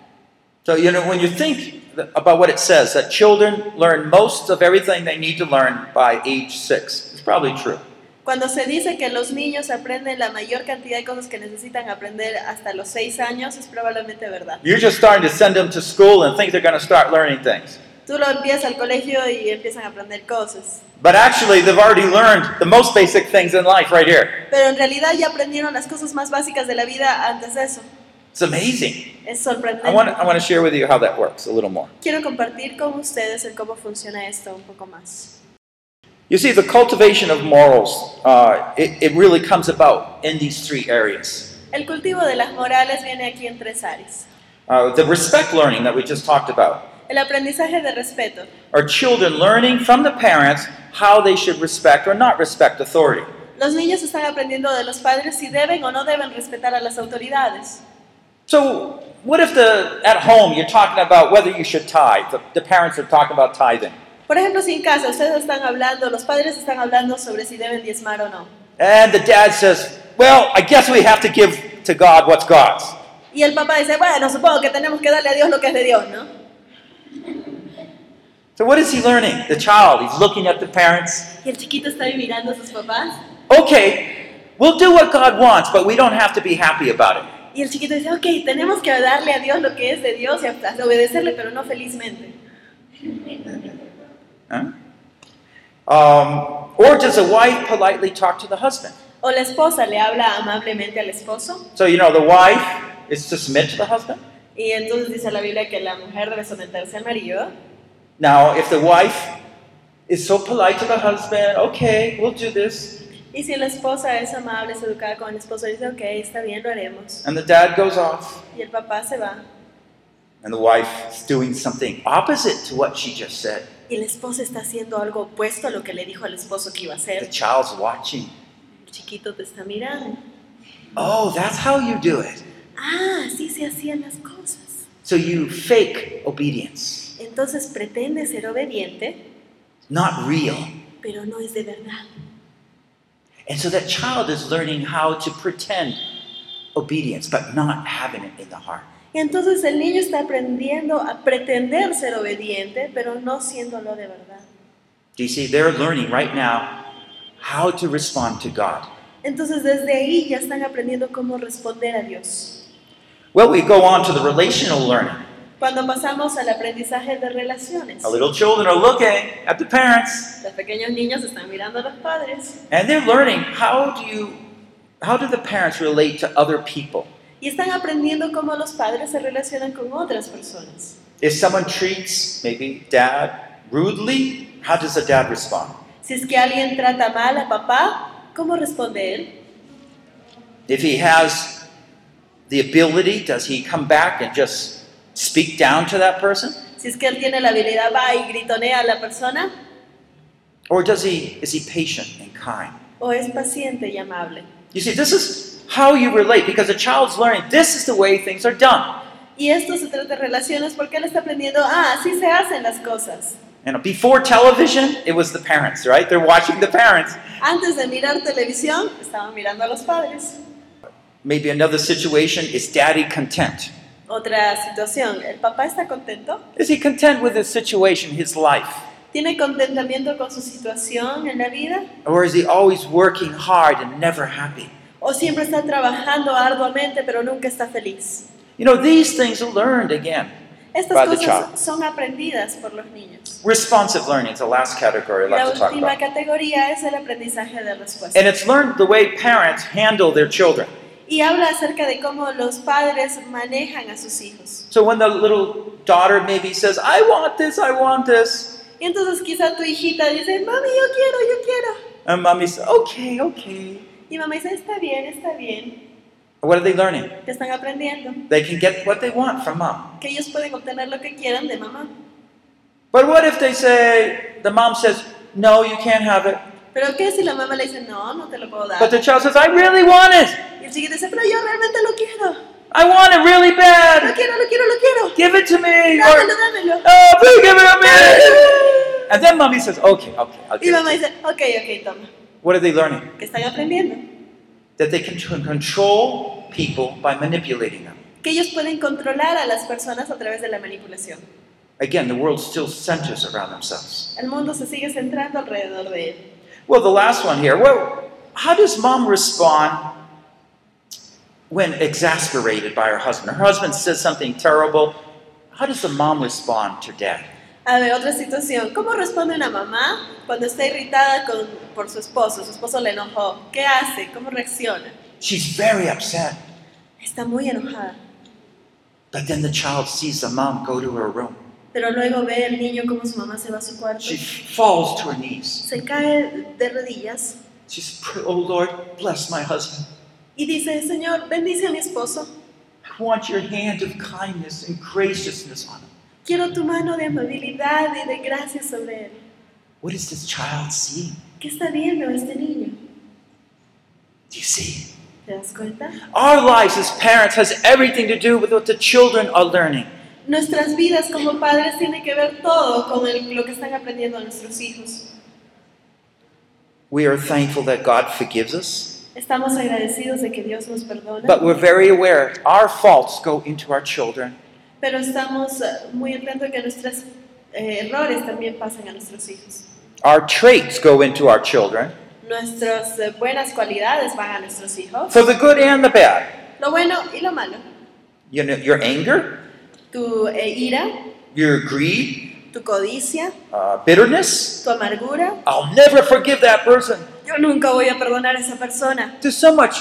So, you know, when you think about what it says, that children learn most of everything they need to learn by age six, it's probably true. Cuando se dice que los niños aprenden la mayor cantidad de cosas que necesitan aprender hasta los seis años, es probablemente verdad. You're just starting to send them to school and think they're going to start learning things. Tú lo envías al colegio y empiezan a aprender cosas. But actually, they've already learned the most basic things in life right here. Pero en realidad ya aprendieron las cosas más básicas de la vida antes de eso. It's amazing. Es I want, to, I want to share with you how that works a little more. Quiero compartir con ustedes el cómo funciona esto un poco más. You see, the cultivation of morals, uh, it, it really comes about in these three areas. El cultivo de las morales viene aquí en tres áreas. Uh, the respect learning that we just talked about. El aprendizaje de respeto. Are children learning from the parents how they should respect or not respect authority? Los niños están aprendiendo de los padres si deben o no deben respetar a las autoridades. So, what if the at home you're talking about whether you should tithe? The, the parents are talking about tithing. Por ejemplo, si en casa ustedes están hablando, los padres están hablando sobre si deben diezmar o no. And the dad says, Well, I guess we have to give to God what's God's. Y el papá dice, bueno, supongo que tenemos que darle a Dios lo que es de Dios, ¿no? So, what is he learning? The child, he's looking at the parents. Y el chiquito está mirando a sus papás. Okay, we'll do what God wants, but we don't have to be happy about it. Y el chiquito dice, ok, tenemos que darle a Dios lo que es de Dios y obedecerle, pero no felizmente. Huh? Um, or does a wife politely talk to the husband? O la esposa le habla amablemente al esposo. So, you know, the wife is to submit to the husband. Y entonces dice la Biblia que la mujer debe someterse al marido. Now, if the wife is so polite to the husband, okay, we'll do this. Y si la esposa es amable, es educada con el esposo, dice, ok, está bien, lo haremos. And the dad goes off, Y el papá se va. and the wife is doing something opposite to what she just said. Y la esposa está haciendo algo opuesto a lo que le dijo al esposo que iba a The hacer. child's watching. El chiquito te está mirando. Oh, that's how you do it. Ah, así se hacían las cosas. So you fake obedience, Entonces pretende ser obediente, not real. pero no es de verdad. And so that child is learning how to pretend obedience, but not having it in the heart. Y entonces el niño está aprendiendo a pretender ser obediente, pero no siéndolo de verdad. Do you see? They're learning right now how to respond to God. Entonces desde ahí ya están aprendiendo cómo responder a Dios. Well, we go on to the relational learning. Cuando pasamos al aprendizaje de relaciones, The little children are looking at the parents, los pequeños niños están mirando a los padres and they're learning how do you, how do the parents relate to other people? y están aprendiendo cómo los padres se relacionan con otras personas. If someone treats maybe dad rudely, how does the dad respond? Si es que alguien trata mal a papá, ¿cómo responde él? If he has the ability, does he come back and just speak down to that person? Si es que él tiene la habilidad, va y gritonea a la persona, Or does he is he patient and kind? o es paciente y amable. You see, this is how you relate because a child's learning this is the way things are done. Y esto se trata de relaciones porque él está aprendiendo, ah, así se hacen las cosas. And before television, it was the parents, right? They're watching the parents. Antes de mirar televisión, estaban mirando a los padres. Maybe another situation is daddy content. Otra situación, ¿el papá está contento? Is he content with his situation, his life? ¿Tiene contentamiento con su situación en la vida? Or is he always working hard and never happy? ¿O siempre está trabajando arduamente pero nunca está feliz? You know, these things are learned again. Estas By the cosas child. son aprendidas por los niños. Responsive learning is the last category I'd La like to talk última about. categoría es el aprendizaje de respuesta. And it's learned the way parents handle their children. Y habla acerca de cómo los padres manejan a sus hijos. So when the little daughter maybe says, I want this, I want this, Y entonces quizá tu hijita dice, mami, yo quiero, yo quiero. and mommy says, okay, okay. Y mamá dice, está bien, está bien. What are they learning? Que están aprendiendo. They can get what they want from mom. Que ellos pueden obtener lo que quieran de mamá. But what if they say, the mom says, no, you can't have it. Pero ¿qué si la mamá le dice, no, no te lo puedo dar? But the child says, I really want it. Y el chiquito dice, pero yo realmente lo quiero. I want it really Lo bad. quiero, lo quiero, lo quiero. Give it to me. Dámelo, Or, dámelo. oh, please give it to me. And then mommy says, okay, okay, I'll Y give mamá it. dice, ok, ok, toma. What are they learning? Que están aprendiendo. That they can tr- control people by manipulating them. Que ellos pueden controlar a las personas a través de la manipulación. Again, the world still centers around themselves. El mundo se sigue centrando alrededor de él. Well, the last one here. Well, how does mom respond when exasperated by her husband? Her husband says something terrible. How does the mom respond to dad? Ah, a ver, otra situación. ¿Cómo responde una mamá cuando está irritada con, por su esposo? Su esposo le enojó. ¿Qué hace? ¿Cómo reacciona? She's very upset. Está muy enojada. But then the child sees the mom go to her room. Pero luego ve el niño como su mamá se va a su cuarto. She falls to her knees. Se cae de rodillas She says, "Pray- Oh Lord, bless my husband. y dice, Señor, bendice a mi esposo. I want your hand of kindness and graciousness on him. Quiero tu mano de amabilidad y de gracia sobre él. What is this child seeing? ¿Qué está viendo este niño? Do you see? ¿Te das cuenta? Our lives as parents has everything to do with what the children are learning. Nuestras vidas como padres tienen que ver todo con el- lo que están aprendiendo nuestros hijos. We are thankful that God forgives us, Estamos agradecidos de que Dios nos perdona, but we're very aware our faults go into our children. pero estamos eh, muy atentos que nuestros eh, errores también pasan a nuestros hijos. Our traits go into our children, Nuestras eh, buenas cualidades van a nuestros hijos, for the good and the bad. lo bueno y lo malo. You know, your anger, Tu eh, ira, your greed, tu codicia, uh, bitterness. tu amargura. I'll never forgive that person. Yo nunca voy a perdonar a esa persona. There's so much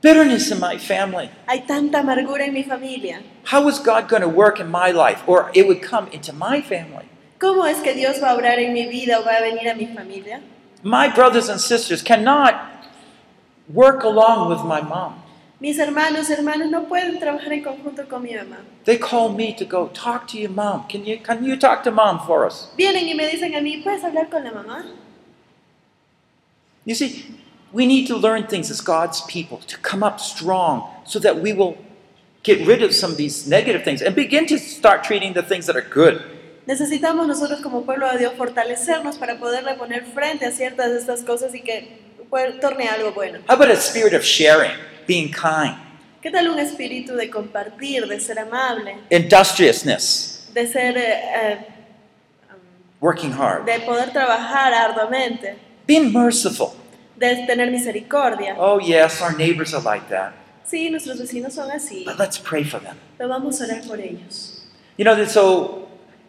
bitterness in my family. Hay tanta amargura en mi familia. How is God going to work in my life? Or it would come into my family. ¿Cómo es que Dios va a obrar en mi vida o va a venir a mi familia? My brothers and sisters cannot work along with my mom. Mis hermanos, hermanos no pueden trabajar en conjunto con mi mamá. They call me to go talk to your mom. Can you can you talk to mom for us? Vienen y me dicen a mí, ¿puedes hablar con la mamá? You see, we need to learn things as God's people to come up strong so that we will get rid of some of these negative things and begin to start treating the things that are good. Necesitamos nosotros como pueblo de Dios fortalecernos para poderle poner frente a ciertas de estas cosas y que torne algo bueno. How about a spirit of sharing, being kind, ¿Qué tal un espíritu de compartir, de ser amable, industriousness, de ser, eh, eh, working hard, de poder trabajar arduamente, being merciful? de tener misericordia? Oh, yes, our neighbors are like that, Sí, nuestros vecinos son así, but let's pray for them. pero vamos a orar por ellos. You know, so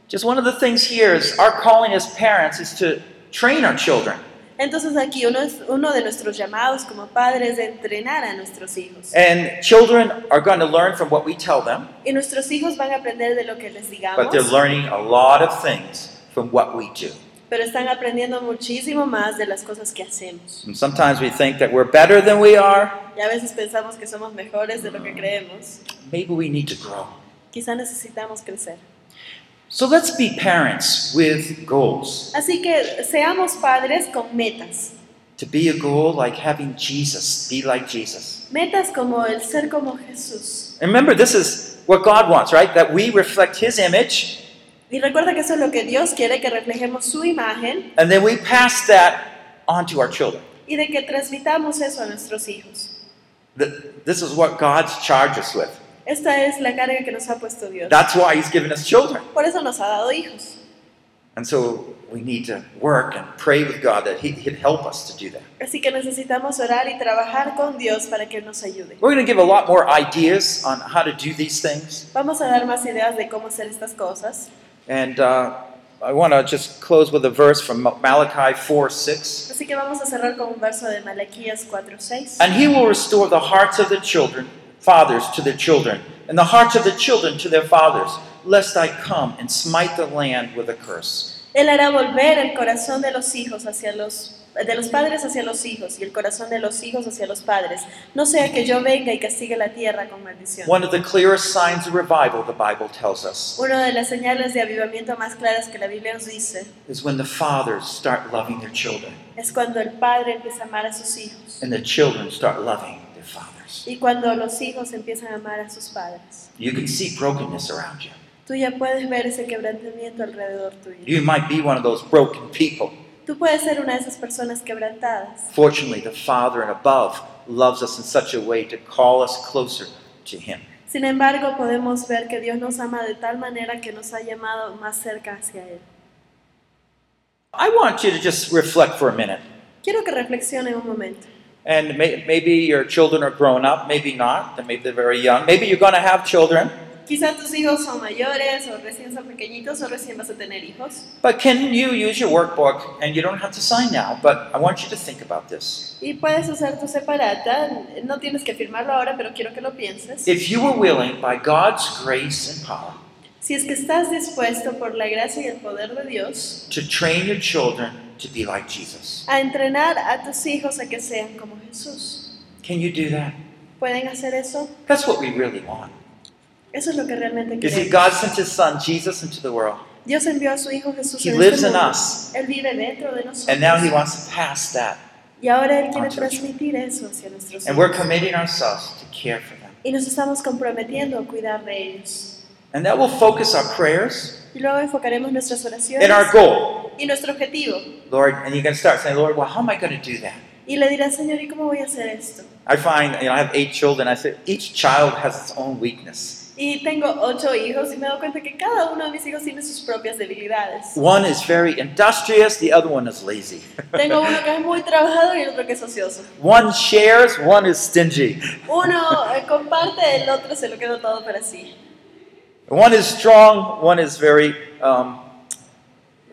just one of the things here is our calling as parents is to train our children. Entonces aquí uno, es- uno de nuestros llamados como padres es de entrenar a nuestros hijos. And children are going to learn from what we tell them, Y nuestros hijos van a aprender de lo que les digamos, but they're learning a lot of things from what we do. pero están aprendiendo muchísimo más de las cosas que hacemos. And sometimes we think that we're better than we are. Y a veces pensamos que somos mejores de lo que creemos. Maybe we need to grow. Quizá necesitamos crecer. So let's be parents with goals. Así que seamos padres con metas. To be a goal like having Jesus, be like Jesus. Metas como el ser como Jesús. And remember, this is what God wants, right? That we reflect His image Y recuerda que eso es lo que Dios quiere, que reflejemos su imagen and then we pass that on to our children. y de que transmitamos eso a nuestros hijos. Th- This is what God's charged us with. Esta es la carga que nos ha puesto Dios. That's why He's given us children. Por eso nos ha dado hijos. And so we need to work and pray with God that He- He'd help us to do that. Así que necesitamos orar y trabajar con Dios para que nos ayude. We're going to give a lot more ideas on how to do these things. Vamos a dar más ideas de cómo hacer estas cosas. And uh, I want to just close with a verse from Malachi 4 6. Así que vamos a cerrar con un verso de Malaquías 4:6. And he will restore the hearts of the children, fathers to their children, and the hearts of the children to their fathers, lest I come and smite the land with a curse. Él hará volver el corazón de los hijos hacia los de los padres hacia los hijos y el corazón de los hijos hacia los padres. No sea que yo venga y castigue la tierra con maldición. One of the clearest signs of revival, the Bible tells us, Una de las señales de avivamiento más claras que la Biblia nos dice is when the fathers start loving their children es cuando el padre empieza a amar a sus hijos and the children start loving fathers. y cuando los hijos empiezan a amar a sus padres. You can see brokenness around you. Tú ya puedes ver ese quebrantamiento alrededor tuyo. You might be one of those broken people. Tú puedes ser una de esas personas quebrantadas. Fortunately, the Father and above loves us in such a way to call us closer to Him. Sin embargo, podemos ver que Dios nos ama de tal manera que nos ha llamado más cerca hacia Él. I want you to just reflect for a minute. Quiero que reflexionen un momento. And may, maybe your children are grown up, maybe not, and maybe they're very young. Maybe you're going to have children. Quizás tus hijos son mayores o recién son pequeñitos o recién vas a tener hijos. But can you use your workbook? And you don't have to sign now, but I want you to think about this. Y puedes usar tu separata, no tienes que firmarlo ahora, pero quiero que lo pienses. If you were willing, by God's grace and power, Si es que estás dispuesto por la gracia y el poder de Dios to train your children to be like Jesus, a entrenar a tus hijos a que sean como Jesús, can you do that? ¿pueden hacer eso? That's what we really want. Eso es lo que realmente You see, queremos. God sent His Son, Jesus, into the world, Dios envió a su Hijo Jesús He en lives este in mundo. us. Él vive dentro de nosotros. and now He wants to pass that. y ahora Él quiere transmitir eso hacia nuestros And we're hijos. committing ourselves to care for them. Y nos estamos comprometiendo a cuidar de ellos. And that will focus our prayers Y luego enfocaremos nuestras oraciones and our goal. y nuestro objetivo. Lord, and you're going to start saying, Lord, well, how am I going to do that? Y le dirás, Señor, ¿y cómo voy a hacer esto? I find, you know, I have eight children. I say each child has its own weakness. Y tengo ocho hijos y me doy cuenta que cada uno de mis hijos tiene sus propias debilidades. One is very industrious, the other one is lazy. Tengo uno que es muy trabajador y el otro que es ocioso. One shares, one is stingy. Uno eh, comparte, el otro se lo queda todo para sí. One is strong, one is very um,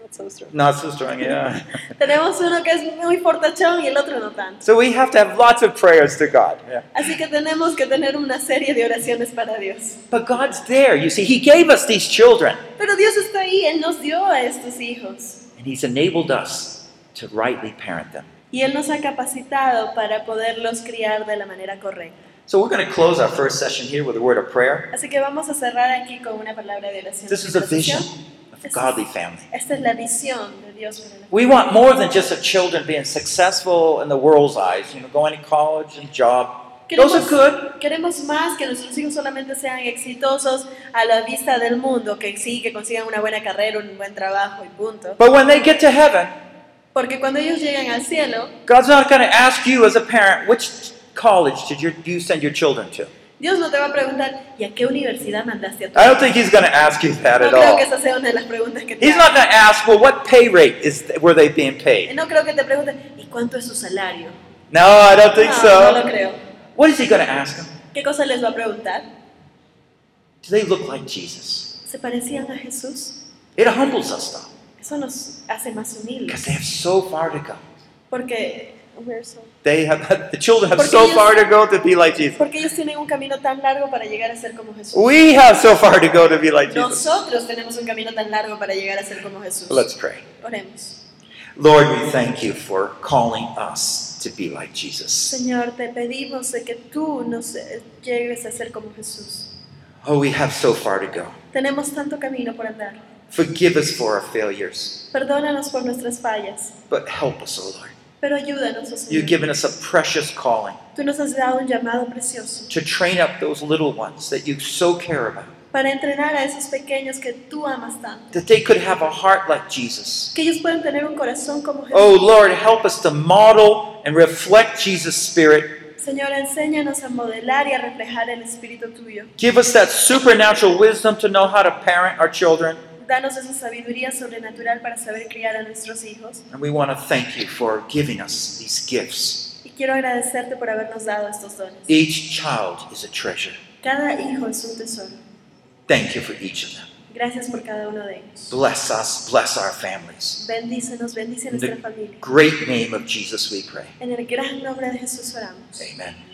Not so strong. not so strong. Yeah. Tenemos uno que es muy fortachón y el otro no tanto. So we have to have lots of prayers to God. Yeah. Así que tenemos que tener una serie de oraciones para Dios. But God's there. You see, He gave us these children, Pero Dios está ahí, Él nos dio a estos hijos. and He's enabled us to rightly parent them. Y Él nos ha capacitado para poderlos criar de la manera correcta. So we're going to close our first session here with a word of prayer. Así que vamos a cerrar aquí con una palabra de oración. This is a vision of a godly family. Esta es la visión de Dios para la We want more than just the children being successful in the world's eyes, you know, going to college and job. Those are good. Queremos más que nuestros hijos solamente sean exitosos a la vista del mundo, que sí, que consigan una buena carrera, un buen trabajo y punto. But when they get to heaven, Porque cuando ellos llegan al cielo, God's not going to ask you as a parent, which college did your, you send your children to? Dios no te va a preguntar, ¿y a qué universidad mandaste a tu I don't think He's going to ask you that No at creo all. que esa sea una de las preguntas que te He's haga. not going to ask, well, what pay rate is were they being paid? No creo que te pregunten, ¿y cuánto es su salario? No, I don't think No, no lo so. creo. What is He going to ask them? ¿Qué cosa les va a preguntar? Do they look like Jesus? ¿Se parecían a Jesús? It humbles us though, Eso nos hace más because humildes. they have so far to go. Porque, They have the children have so ellos- far to go to be like Jesus. porque ellos tienen un camino tan largo para llegar a ser como Jesús. We have so far to go to be like Jesus. Nosotros tenemos un camino tan largo para llegar a ser como Jesús. Let's pray. Oremos. Lord, we thank you for calling us to be like Jesus. Señor, te pedimos de que tú nos eh, llegues a ser como Jesús. Oh, we have so far to go. Tenemos tanto camino por andar. Forgive us for our failures, Perdónanos por nuestras fallas, but help us, oh Lord. Pero ayúdanos, oh You've given us a precious calling Tú nos has dado un llamado precioso to train up those little ones that you so care about, para entrenar a esos pequeños que tú amas tanto. that they could have a heart like Jesus. Que ellos puedan tener un corazón como Jesús. Oh Lord, help us to model and reflect Jesus' spirit. Señor, enséñanos a modelar y a reflejar el espíritu tuyo. Give us that supernatural wisdom to know how to parent our children. Danos esa sabiduría sobrenatural para saber criar a nuestros hijos. And we want to thank you for giving us these gifts. Y quiero agradecerte por habernos dado estos dones. Each child is a treasure. Cada hijo es un tesoro. Thank you for each of them. Gracias por cada uno de ellos. Bless us, bless our families. Bendícenos, bendice nuestra familia. great name of Jesus we pray. En el gran nombre de Jesús oramos. Amen.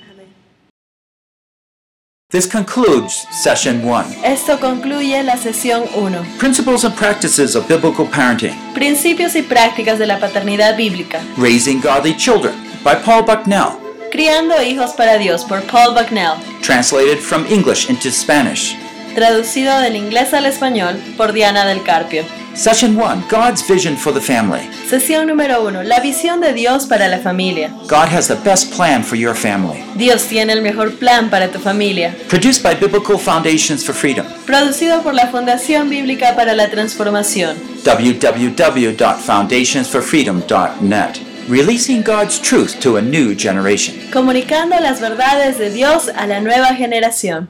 This concludes session one. Esto concluye la sesión 1. Principles and practices of biblical parenting. Principios y prácticas de la paternidad bíblica. Raising godly children by Paul Bucknell. Criando hijos para Dios por Paul Bucknell. Translated from English into Spanish. Traducido del inglés al español por Diana del Carpio. Session one God's vision for the family. Sesión número 1. La visión de Dios para la familia. God has the best plan for your family. Dios tiene el mejor plan para tu familia. Produced by Biblical Foundations for Freedom. Producido por la Fundación Bíblica para la Transformación. www.foundationsforfreedom.net. Releasing God's truth to a new generation. Comunicando las verdades de Dios a la nueva generación.